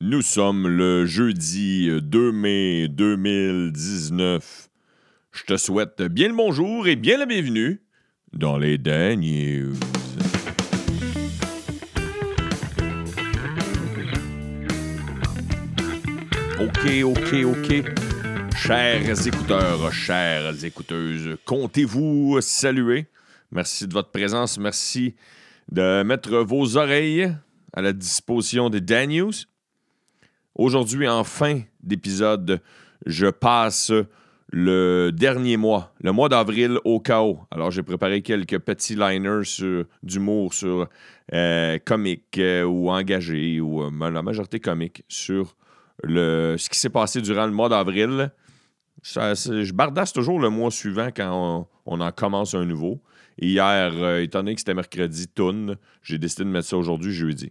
Nous sommes le jeudi 2 mai 2019. Je te souhaite bien le bonjour et bien la bienvenue dans les Dan News. OK, OK, OK. Chers écouteurs, chères écouteuses, comptez-vous saluer? Merci de votre présence. Merci de mettre vos oreilles à la disposition des Dan News. Aujourd'hui, en fin d'épisode, je passe le dernier mois, le mois d'avril au chaos. Alors, j'ai préparé quelques petits liners d'humour sur euh, comique euh, ou engagé, ou euh, la majorité comique, sur ce qui s'est passé durant le mois d'avril. Je bardasse toujours le mois suivant quand on, en commence un nouveau. Hier, étant donné que c'était mercredi, toune, j'ai décidé de mettre ça aujourd'hui, jeudi.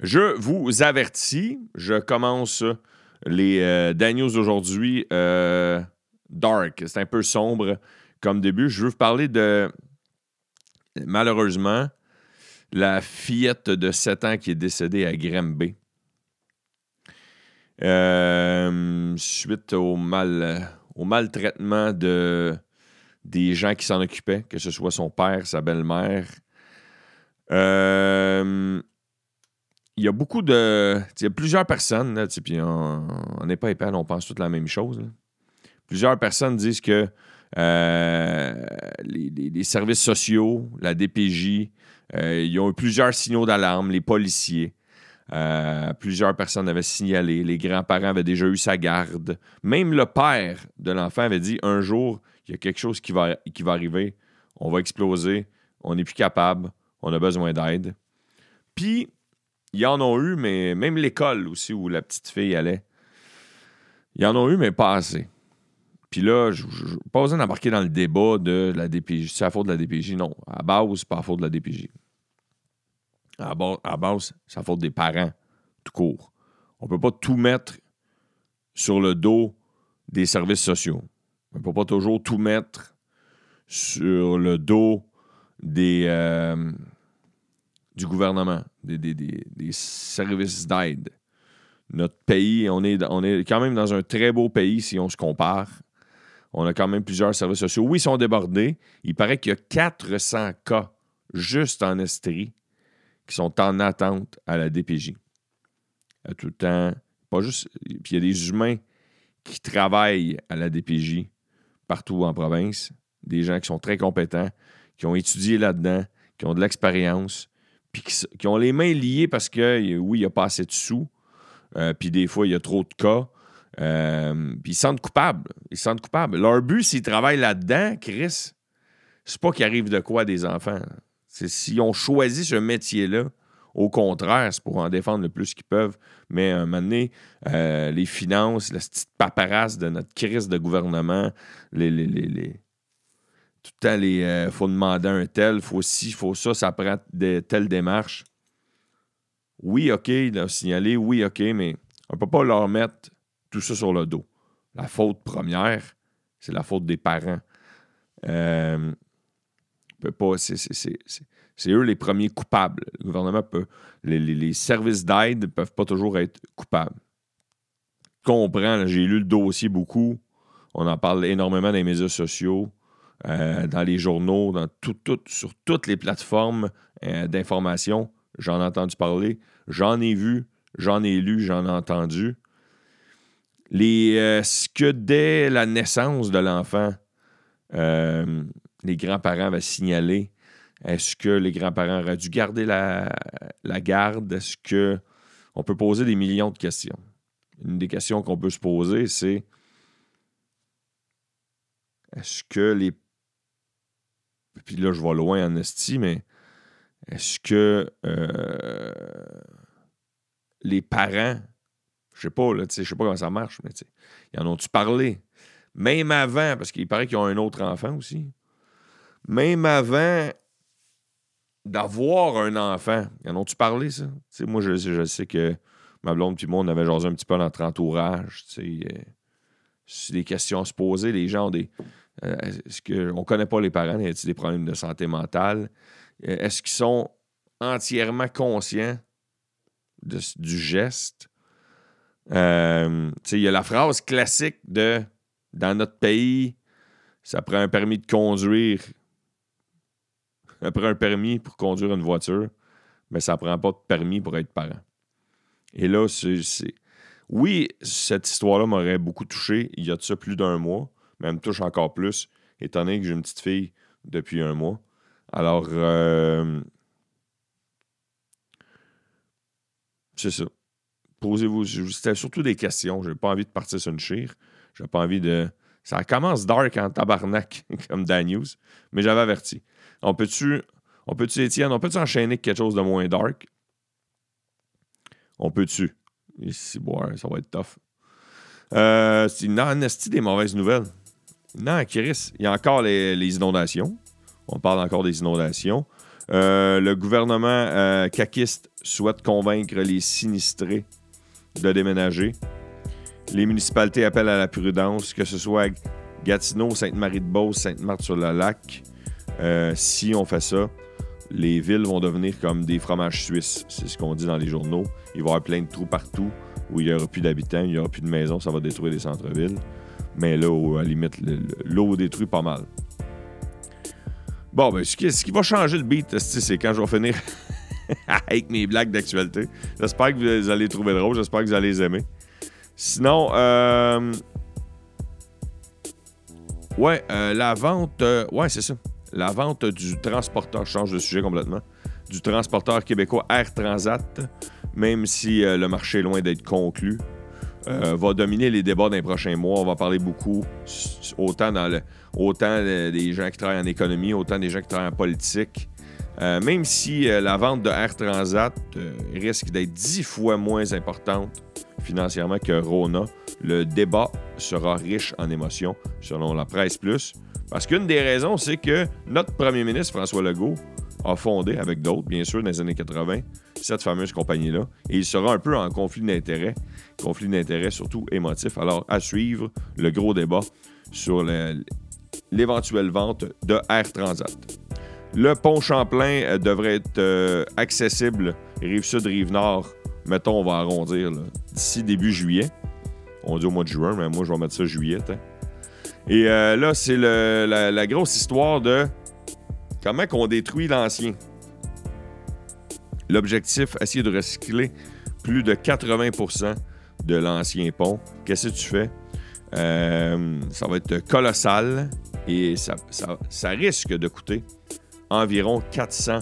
Je vous avertis, je commence les euh, Dan News d'aujourd'hui euh, dark. C'est un peu sombre comme début. Je veux vous parler de, malheureusement, la fillette de 7 ans qui est décédée à Granby. Euh, suite au, mal, au maltraitement de, des gens qui s'en occupaient, que ce soit son père, sa belle-mère. Euh, il y a beaucoup de. Il y a plusieurs personnes, là, puis on n'est pas épais, on pense toutes la même chose. Plusieurs personnes disent que euh, les services sociaux, la DPJ, euh, ils ont eu plusieurs signaux d'alarme, les policiers. Euh, plusieurs personnes avaient signalé, les grands-parents avaient déjà eu sa garde. Même le père de l'enfant avait dit un jour, il y a quelque chose qui va, qui va arriver, on va exploser, on n'est plus capable, on a besoin d'aide. Puis, il y en a eu, mais même l'école aussi où la petite fille allait, il y en a eu, mais pas assez. Puis là, je je- pas besoin d'embarquer dans le débat de la DPJ. C'est la faute de la DPJ. Non. À base, c'est pas la faute de la DPJ. À base, à base, c'est la faute des parents, tout court. On peut pas tout mettre sur le dos des services sociaux. On peut pas toujours tout mettre sur le dos des, euh, du gouvernement, des, services d'aide. Notre pays, on est, on est quand même dans un très beau pays si on se compare. On a quand même plusieurs services sociaux. Oui, ils sont débordés. Il paraît qu'il y a 400 cas juste en Estrie qui sont en attente à la DPJ. À tout le temps. Pas juste. Puis il y a des humains qui travaillent à la DPJ partout en province. Des gens qui sont très compétents, qui ont étudié là-dedans, qui ont de l'expérience, qui, ont les mains liées parce que, oui, il n'y a pas assez de sous. Euh, puis des fois, il y a trop de cas. Euh, puis ils se sentent coupables. Ils se sentent coupables. Leur but, s'ils travaillent là-dedans, Chris, c'est pas qu'il arrive de quoi des enfants. C'est s'ils ont choisi ce métier-là, au contraire, c'est pour en défendre le plus qu'ils peuvent. Mais à un moment donné, euh, les finances, la petite paperasse de notre crise de gouvernement, les, les, les- tout le temps, il faut demander un tel, faut ci, faut ça, ça prend de telles démarches. Oui, OK, il a signalé, oui, OK, mais on ne peut pas leur mettre tout ça sur le dos. La faute première, c'est la faute des parents. Euh, peut pas, c'est, eux les premiers coupables. Le gouvernement peut. Les, les- les services d'aide ne peuvent pas toujours être coupables. Comprends, j'ai lu le dossier beaucoup. On en parle énormément dans les médias sociaux, euh, dans les journaux, dans tout, sur toutes les plateformes euh, d'information. J'en ai entendu parler. J'en ai vu, j'en ai lu, j'en ai entendu. Les, euh, ce que dès la naissance de l'enfant, euh, les grands-parents avaient signalé, est-ce que les grands-parents auraient dû garder la, la garde? Est-ce que on peut poser des millions de questions? Une des questions qu'on peut se poser, c'est est-ce que les. Puis là, je vais loin en esti, mais est-ce que euh, les parents, je sais pas, là, je sais pas comment ça marche, mais ils en ont-tu parlé? Même avant, parce qu'il paraît qu'ils ont un autre enfant aussi. Même avant d'avoir un enfant, ils en ont-tu parlé, ça? Moi, je, je sais que ma blonde puis moi, on avait jasé un petit peu dans notre entourage, euh, c'est des questions à se poser. Les gens ont des. Euh, est-ce que, on connaît pas les parents, y a des problèmes de santé mentale? Euh, Est-ce qu'ils sont entièrement conscients du geste? Euh, il y a la phrase classique de dans notre pays, ça prend un permis de conduire. Ça prend un permis pour conduire une voiture, mais ça prend pas de permis pour être parent. Et là, c'est. Oui, cette histoire-là m'aurait beaucoup touché il y a de ça plus d'un mois, mais elle me touche encore plus, étant donné que j'ai une petite fille depuis un mois. Alors, euh, c'est ça. Posez-vous. C'était surtout des questions. J'ai pas envie de partir sur une chire. J'ai pas envie de. Ça commence dark en tabarnak, comme Dan News, mais j'avais averti. On peut-tu, on peut-tu, Étienne, on peut-tu enchaîner quelque chose de moins dark? On peut-tu? Ici, boire, ça va être tough. Euh, c'est une des mauvaises nouvelles. Non, Chris, il y a encore les, inondations. On parle encore des inondations. Euh, le gouvernement euh, souhaite convaincre les sinistrés de déménager. Les municipalités appellent à la prudence, que ce soit Gatineau, Sainte-Marie-de-Beauce, Sainte-Marthe-sur-le-Lac. Euh, si on fait ça, les villes vont devenir comme des fromages suisses. C'est ce qu'on dit dans les journaux. Il va y avoir plein de trous partout où il n'y aura plus d'habitants, il n'y aura plus de maisons, ça va détruire les centres-villes. Mais là, à la limite, l'eau détruit pas mal. Bon, ben, ce qui, va changer le beat, c'est quand je vais finir avec mes blagues d'actualité. J'espère que vous allez trouver drôle, j'espère que vous allez les aimer. Sinon, euh... ouais, euh, la vente, euh, ouais, c'est ça. La vente du transporteur, je change de sujet complètement, du transporteur québécois Air Transat, même si euh, le marché est loin d'être conclu, va dominer les débats des prochains mois. On va parler beaucoup, autant, dans des gens qui travaillent en économie, autant des gens qui travaillent en politique. même si la vente de Air Transat risque d'être dix fois moins importante financièrement que Rona, le débat sera riche en émotions, selon la presse plus. Parce qu'une des raisons, c'est que notre premier ministre, François Legault, a fondé, avec d'autres, bien sûr, dans les années 80, cette fameuse compagnie-là. Et il sera un peu en conflit d'intérêts, conflit d'intérêts surtout émotif. Alors, à suivre le gros débat sur l'éventuelle vente de Air Transat. Le pont Champlain euh, devrait être euh, accessible rive-sud, rive-nord mettons, on va arrondir, d'ici début juillet. On dit au mois de juin, mais moi, je vais mettre ça juillet. Hein. Et euh, là, c'est la, grosse histoire de comment qu'on détruit l'ancien. L'objectif, essayer de recycler plus de 80% de l'ancien pont. Qu'est-ce que tu fais? Euh, ça va être colossal et ça, risque de coûter environ 400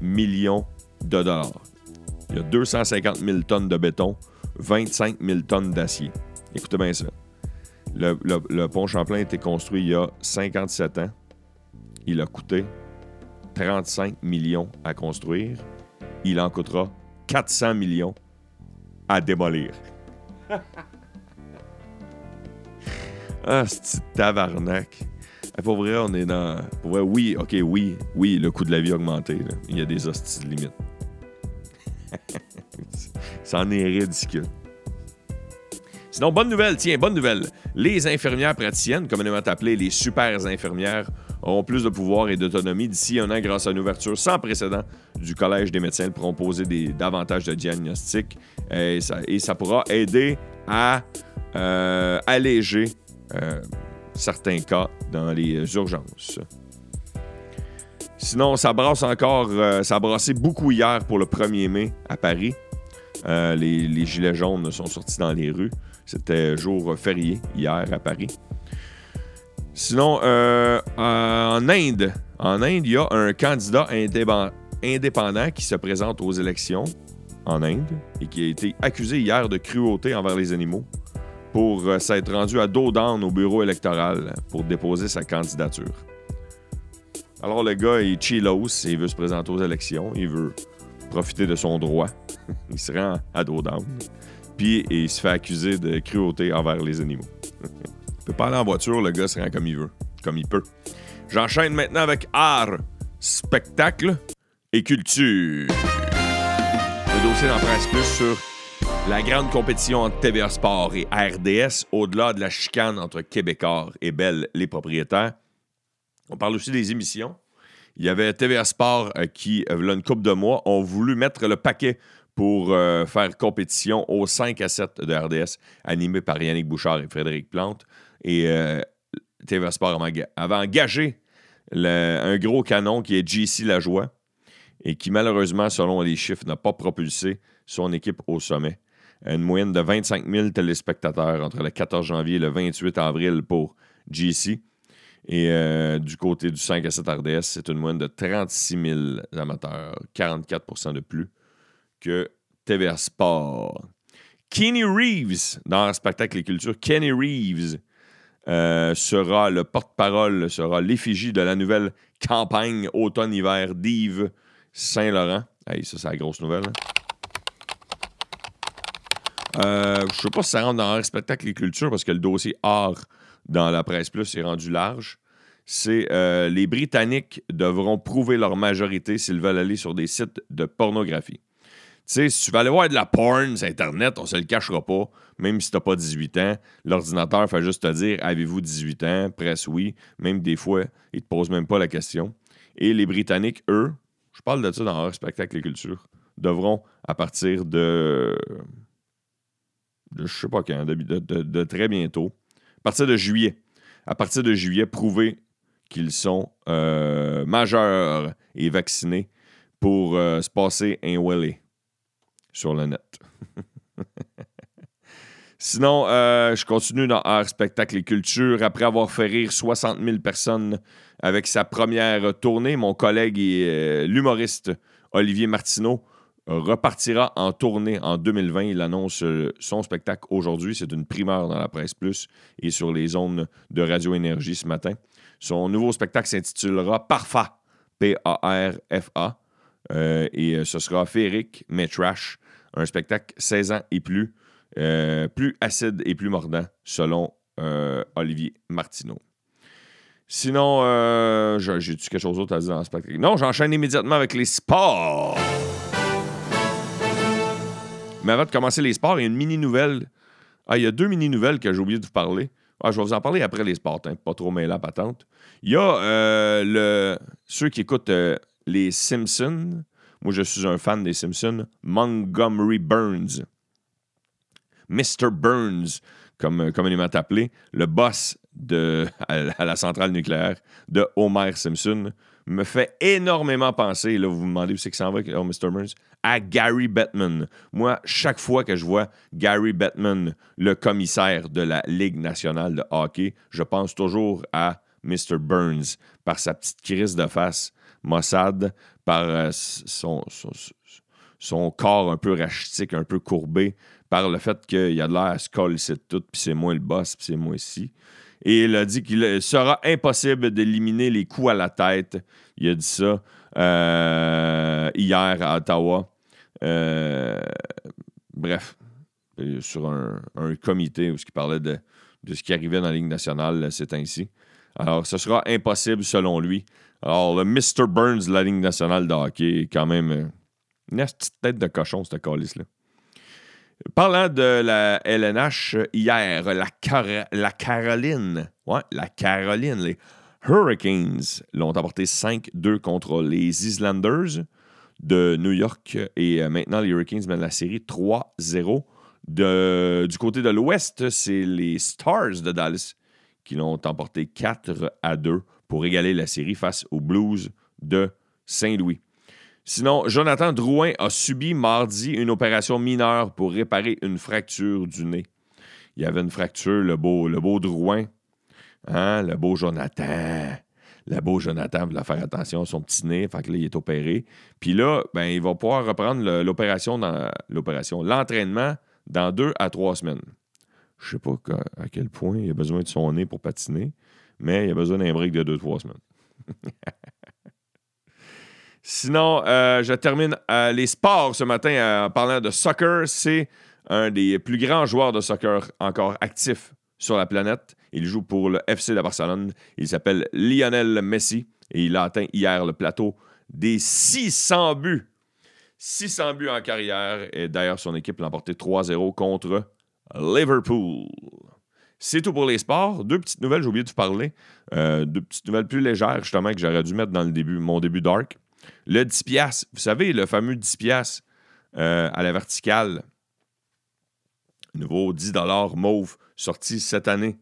millions de dollars il y a 250 000 tonnes de béton, 25 000 tonnes d'acier. Écoutez bien ça. Le, pont Champlain a été construit il y a 57 ans. Il a coûté 35 millions à construire. Il en coûtera 400 millions à démolir. ah, c'est tabarnak. Pour vrai, on est dans. Pour vrai, oui, ok, oui, oui, le coût de la vie a augmenté. Il y a des hosties de limite. en est ridicule. Sinon, bonne nouvelle, tiens, bonne nouvelle. Les infirmières praticiennes, communément appelées les super infirmières, auront plus de pouvoir et d'autonomie d'ici un an grâce à une ouverture sans précédent du Collège des médecins pour proposer des, davantage de diagnostics et ça, pourra aider à euh, alléger euh, certains cas dans les urgences. Sinon, ça brasse encore, euh, ça a beaucoup hier pour le 1er mai à Paris. Euh, les, gilets jaunes sont sortis dans les rues. C'était jour férié hier à Paris. Sinon, euh, en Inde, en Inde, il y a un candidat indépendant qui se présente aux élections en Inde et qui a été accusé hier de cruauté envers les animaux pour euh, s'être rendu à dos au bureau électoral pour déposer sa candidature. Alors le gars, il chillos, il veut se présenter aux élections, il veut profiter de son droit. il se rend à dos Puis il se fait accuser de cruauté envers les animaux. peut pas aller en voiture, le gars se rend comme il veut, comme il peut. J'enchaîne maintenant avec art, spectacle et culture. Le dossier d'en presse plus sur la grande compétition entre TVA Sport et RDS, au-delà de la chicane entre Québécois et Belle, les propriétaires. On parle aussi des émissions. Il y avait TVA Sport euh, qui, euh, là, une couple de mois, ont voulu mettre le paquet pour euh, faire compétition au 5 à 7 de RDS, animé par Yannick Bouchard et Frédéric Plante. Et euh, Sport avait engagé un gros canon qui est JC Lajoie et qui, malheureusement, selon les chiffres, n'a pas propulsé son équipe au sommet. Une moyenne de 25 000 téléspectateurs entre le 14 janvier et le 28 avril pour JC. Et euh, du côté du 5 à 7 RDS, c'est une moyenne de 36 000 amateurs, 44% de plus que TVA Sport. Kenny Reeves, dans le spectacle et culture, Kenny Reeves euh, sera le porte-parole, sera l'effigie de la nouvelle campagne automne-hiver d'Yves Saint-Laurent. Hey, ça, c'est la grosse nouvelle. Hein. Euh, je ne sais pas si ça rentre dans spectacle et culture parce que le dossier art dans la presse plus est rendu large. C'est euh, les Britanniques devront prouver leur majorité s'ils veulent aller sur des sites de pornographie. Tu sais, si tu vas aller voir de la porn sur Internet, on se le cachera pas, même si tu n'as pas 18 ans. L'ordinateur fait juste te dire Avez-vous 18 ans? Presse oui. Même des fois, il te pose même pas la question. Et les Britanniques, eux, je parle de ça dans leur spectacle et culture, devront, à partir de. de je sais pas quand, de, très bientôt, à partir de juillet, à partir de juillet, prouver qu'ils sont euh, majeurs et vaccinés pour euh, se passer un Welly sur le net. Sinon, euh, je continue dans Art, Spectacle et Culture. Après avoir fait rire 60 000 personnes avec sa première tournée, mon collègue et euh, l'humoriste Olivier Martineau repartira en tournée en 2020. Il annonce euh, son spectacle aujourd'hui. C'est une primeur dans la presse plus et sur les zones de Radio Énergie ce matin. Son nouveau spectacle s'intitulera Parfa, P-A-R-F-A. et ce sera féerique, mais trash un spectacle 16 ans et plus, euh, plus acide et plus mordant, selon euh, Olivier Martineau. Sinon, euh, j'ai-tu quelque chose d'autre à dire dans le spectacle? Non, j'enchaîne immédiatement avec les sports. Mais avant de commencer les sports, il y a une mini-nouvelle. Ah, il y a deux mini-nouvelles que j'ai oublié de vous parler. Ah, je vais vous en parler après les sports, hein, pas trop mêlé la patente. Il y a le, ceux qui écoutent les Simpsons. Moi, je suis un fan des Simpsons. Montgomery Burns. Mr. Burns, comme euh, communément appelé, le boss de, à, la centrale nucléaire de Homer Simpson, me fait énormément penser, là, vous vous demandez où c'est que ça en va, oh, Mr. Burns, à Gary Bettman. Moi, chaque fois que je vois Gary Bettman, le commissaire de la Ligue nationale de hockey, je pense toujours à Mr. Burns par sa petite crise de face Mossad, par euh, son, son, corps un peu rachitique, un peu courbé, par le fait qu'il a de l'air à se coller tout, puis c'est moi le boss, puis c'est moi ici. Et il a dit qu'il sera impossible d'éliminer les coups à la tête. Il a dit ça euh, hier à Ottawa. Euh, bref, sur un, comité où il parlait de, de, ce qui arrivait dans la Ligue nationale c'est ainsi. Alors, ce sera impossible selon lui alors, le Mr. Burns de la Ligue nationale de hockey est quand même euh, une petite tête de cochon, cette calice-là. Parlant de la LNH, hier, la, la Caroline, ouais, la Caroline, les Hurricanes l'ont emporté 5-2 contre les Islanders de New York. Et euh, maintenant, les Hurricanes mènent la série 3-0. Du côté de l'Ouest, c'est les Stars de Dallas qui l'ont emporté 4 à 2 pour égaler la série face aux Blues de Saint-Louis. Sinon, Jonathan Drouin a subi mardi une opération mineure pour réparer une fracture du nez. Il y avait une fracture, le beau, le beau Drouin, hein, le beau Jonathan. Le beau Jonathan voulait faire attention à son petit nez, fait que là, il est opéré. Puis là, ben, il va pouvoir reprendre l'opération, l'entraînement dans deux à trois semaines. Je sais pas à quel point il a besoin de son nez pour patiner mais il a besoin d'un break de 2-3 semaines. Sinon, euh, je termine euh, les sports ce matin euh, en parlant de soccer. C'est un des plus grands joueurs de soccer encore actifs sur la planète. Il joue pour le FC de Barcelone. Il s'appelle Lionel Messi et il a atteint hier le plateau des 600 buts. 600 buts en carrière. Et d'ailleurs, son équipe l'a emporté 3-0 contre Liverpool. C'est tout pour les sports. Deux petites nouvelles, j'ai oublié de vous parler. Euh, deux petites nouvelles plus légères, justement, que j'aurais dû mettre dans le début, mon début dark. Le 10$, vous savez, le fameux 10$ à la verticale. Nouveau 10 mauve sorti cette année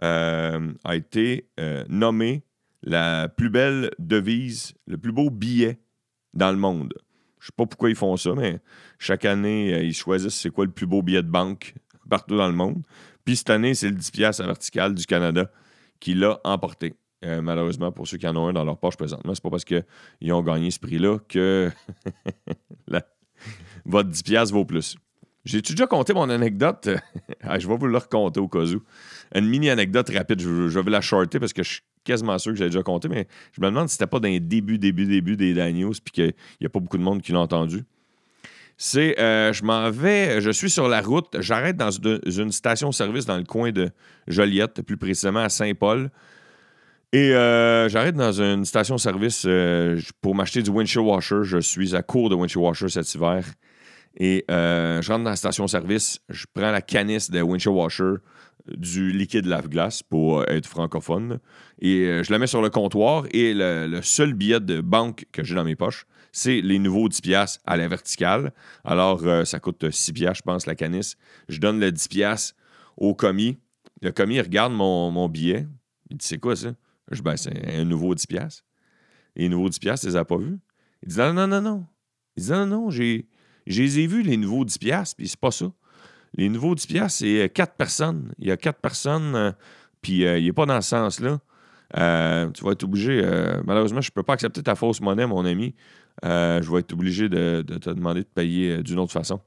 a été nommé la plus belle devise, le plus beau billet dans le monde. Je sais pas pourquoi ils font ça, mais chaque année, ils choisissent c'est quoi le plus beau billet de banque partout dans le monde. Puis cette année, c'est le 10$ à verticale du Canada qui l'a emporté. Euh, malheureusement, pour ceux qui en ont un dans leur poche présentement, c'est pas parce qu'ils ont gagné ce prix-là que votre 10$ vaut plus. J'ai-tu déjà compté mon anecdote? Ah, je vais vous le raconter au cas où. Une mini anecdote rapide. Je, vais la shorter parce que je suis quasiment sûr que j'ai déjà compté, mais je me demande si c'était pas dans les débuts, début, début des Daniels puis qu'il n'y a pas beaucoup de monde qui l'a entendu c'est euh, je m'en vais, je suis sur la route, j'arrête dans une station-service dans le coin de Joliette, plus précisément à Saint-Paul. Et euh, j'arrête dans une station-service euh, pour m'acheter du windshield washer. Je suis à court de windshield washer cet hiver. Et je rentre dans la station-service, je prends la canisse de windshield washer du liquide lave-glace pour être francophone. Et je la mets sur le comptoir et le seul billet de banque que j'ai dans mes poches, c'est les nouveaux 10$ à la verticale. Alors, euh, ça coûte 6$, je pense, la canisse. Je donne le 10$ au commis. Le commis regarde mon, billet. Il dit C'est quoi ça? Je dis ben, C'est un nouveau 10$. Les nouveaux 10$, tu les as pas vus Il dit Non, non, non, non. Il dit Non, non, j'ai. les ai vus, les nouveaux 10$, puis c'est pas ça. Les nouveaux 10$, c'est 4 personnes. Il y a 4 personnes, euh, puis euh, il n'est pas dans ce sens-là. tu vas être obligé. malheureusement, je ne peux pas accepter ta fausse monnaie, mon ami. Euh, je vais être obligé de, te demander de payer euh, d'une autre façon.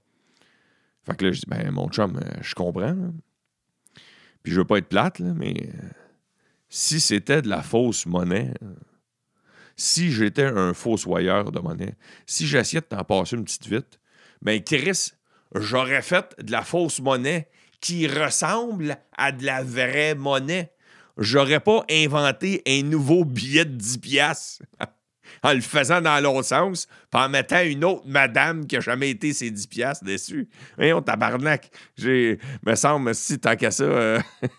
Fait que là, je dis, ben, mon chum, euh, je comprends. Puis je veux pas être plate, mais si c'était de la fausse monnaie, si j'étais un fossoyeur de monnaie, si j'essayais de t'en passer une petite vite, ben, Chris, j'aurais fait de la fausse monnaie qui ressemble à de la vraie monnaie. J'aurais pas inventé un nouveau billet de 10 piastres. en le faisant dans l'autre sens, puis en mettant une autre madame qui a jamais été ses 10 piastres dessus. Voyons, tabarnak. J'ai, me semble, si tant qu'à ça, euh,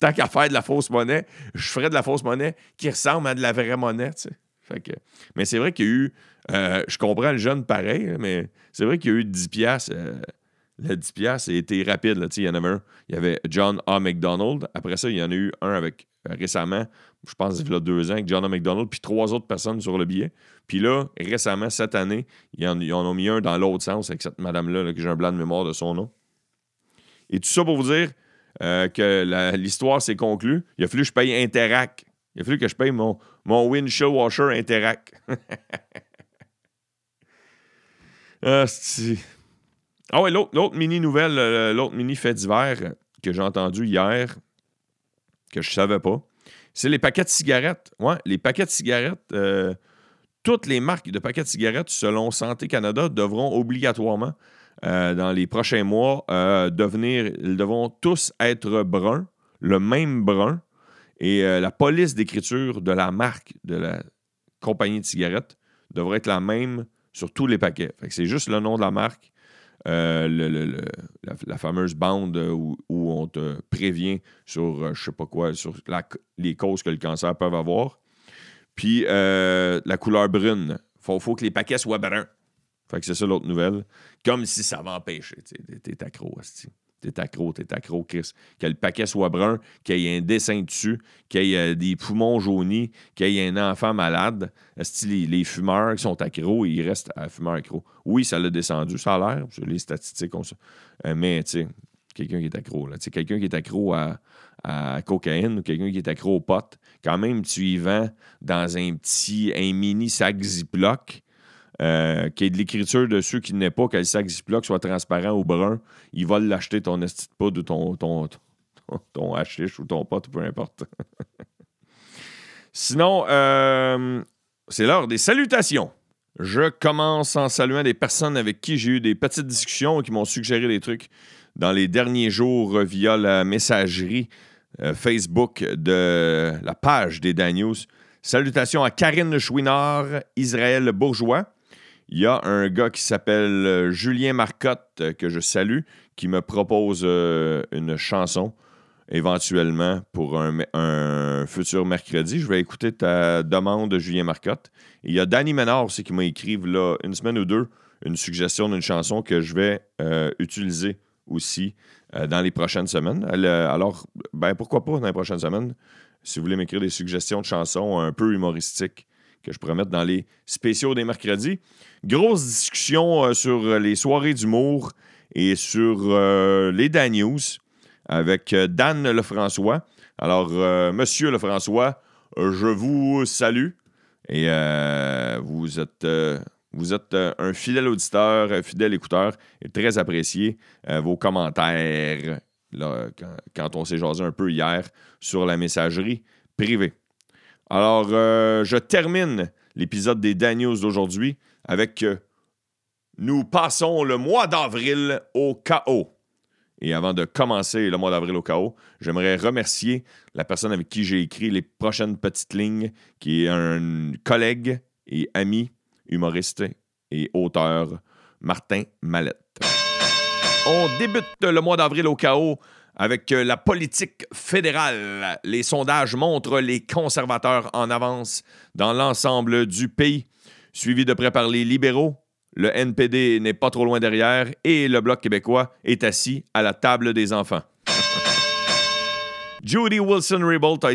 tant qu'à faire de la fausse monnaie, je ferais de la fausse monnaie qui ressemble à de la vraie monnaie, tu sais. Fait que, mais c'est vrai qu'il y a eu, euh, je comprends le jeune pareil, mais c'est vrai qu'il y a eu 10 piastres. Euh, le 10 piastres a été rapide. Là, il y en avait un. Il y avait John A. McDonald. Après ça, il y en a eu un avec récemment je pense, il y a deux ans, avec John McDonald, puis trois autres personnes sur le billet. Puis là, récemment, cette année, ils en, ont mis un dans l'autre sens avec cette madame-là, que j'ai un blanc de mémoire de son nom. Et tout ça pour vous dire euh, que l'histoire s'est conclue. Il a fallu que je paye Interac. Il a fallu que je paye mon, mon windshield washer Interac. ah, ah ouais, l'autre mini nouvelle, euh, l'autre mini fait divers que j'ai entendu hier, que je savais pas c'est les paquets de cigarettes. Ouais, les paquets de cigarettes. Euh, toutes les marques de paquets de cigarettes, selon Santé Canada, devront obligatoirement, euh, dans les prochains mois, devenir. Ils devront tous être bruns, le même brun. Et la police d'écriture de la marque de la compagnie de cigarettes devrait être la même sur tous les paquets. c'est juste le nom de la marque euh, la, fameuse bande où, on te prévient sur, euh, je sais pas quoi, sur les causes que le cancer peut avoir. Puis euh, la couleur brune. Faut, faut que les paquets soient bruns. C'est ça l'autre nouvelle. Comme si ça va empêcher. T'es accro, T'es accro, t'es accro, Chris. Que le paquet soit brun, qu'il y ait un dessin dessus, qu'il y ait des poumons jaunis, qu'il y ait un enfant malade. Les, les fumeurs qui sont accros, ils restent à fumeurs accro. Oui, ça l'a descendu, ça a l'air. Les statistiques ont ça. Euh, mais, tu quelqu'un qui est accro, là. quelqu'un qui est accro à, à cocaïne ou quelqu'un qui est accro au pot, quand même, tu y vends dans un petit, un mini sac Ziploc euh, qu'il y ait de l'écriture dessus qui n'est pas, que le sac Ziploc soit transparent ou brun, ils vont l'acheter ton esti de ou ton, ton, ton, ou ton pote, peu importe. Sinon, euh, c'est l'heure des salutations. Je commence en saluant des personnes avec qui j'ai eu des petites discussions qui m'ont suggéré des trucs dans les derniers jours via la messagerie euh, Facebook de la page des Daniels. Salutations à Karine Chouinard, Israël Bourgeois, il y a un gars qui s'appelle euh, Julien Marcotte, euh, que je salue, qui me propose euh, une chanson. éventuellement pour un, futur mercredi. Je vais écouter ta demande, Julien Marcotte. il y a Danny Ménard aussi qui m'a écrit là, une semaine ou deux une suggestion d'une chanson que je vais utiliser aussi dans les prochaines semaines. alors, ben pourquoi pas dans les prochaines semaines? Si vous voulez m'écrire des suggestions de chansons un peu humoristiques que je pourrais mettre dans les spéciaux des mercredis. Grosse discussion euh, sur les soirées d'humour et sur les Dan News avec Dan Lefrançois. Alors, Monsieur Lefrançois, je vous salue et vous êtes vous êtes euh, un fidèle auditeur, un fidèle écouteur et très apprécié euh, vos commentaires quand, on s'est jasé un peu hier sur la messagerie privée. Alors, euh, je termine l'épisode des Daniels d'aujourd'hui avec Nous passons le mois d'avril au chaos. Et avant de commencer le mois d'avril au chaos, j'aimerais remercier la personne avec qui j'ai écrit les prochaines petites lignes, qui est un collègue et ami humoriste et auteur Martin Mallette. On débute le mois d'avril au chaos avec euh, la politique fédérale. Les sondages montrent les conservateurs en avance dans l'ensemble du pays, suivi de près par les libéraux. Le NPD n'est pas trop loin derrière et le Bloc québécois est assis à la table des enfants. Judy Wilson-Raybould a